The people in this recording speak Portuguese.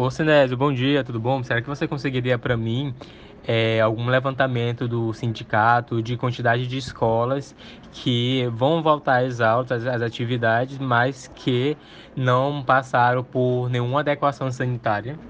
Ô, Sinésio, bom dia, tudo bom? Será que você conseguiria para mim é, algum levantamento do sindicato de quantidade de escolas que vão voltar às aulas, às atividades, mas que não passaram por nenhuma adequação sanitária?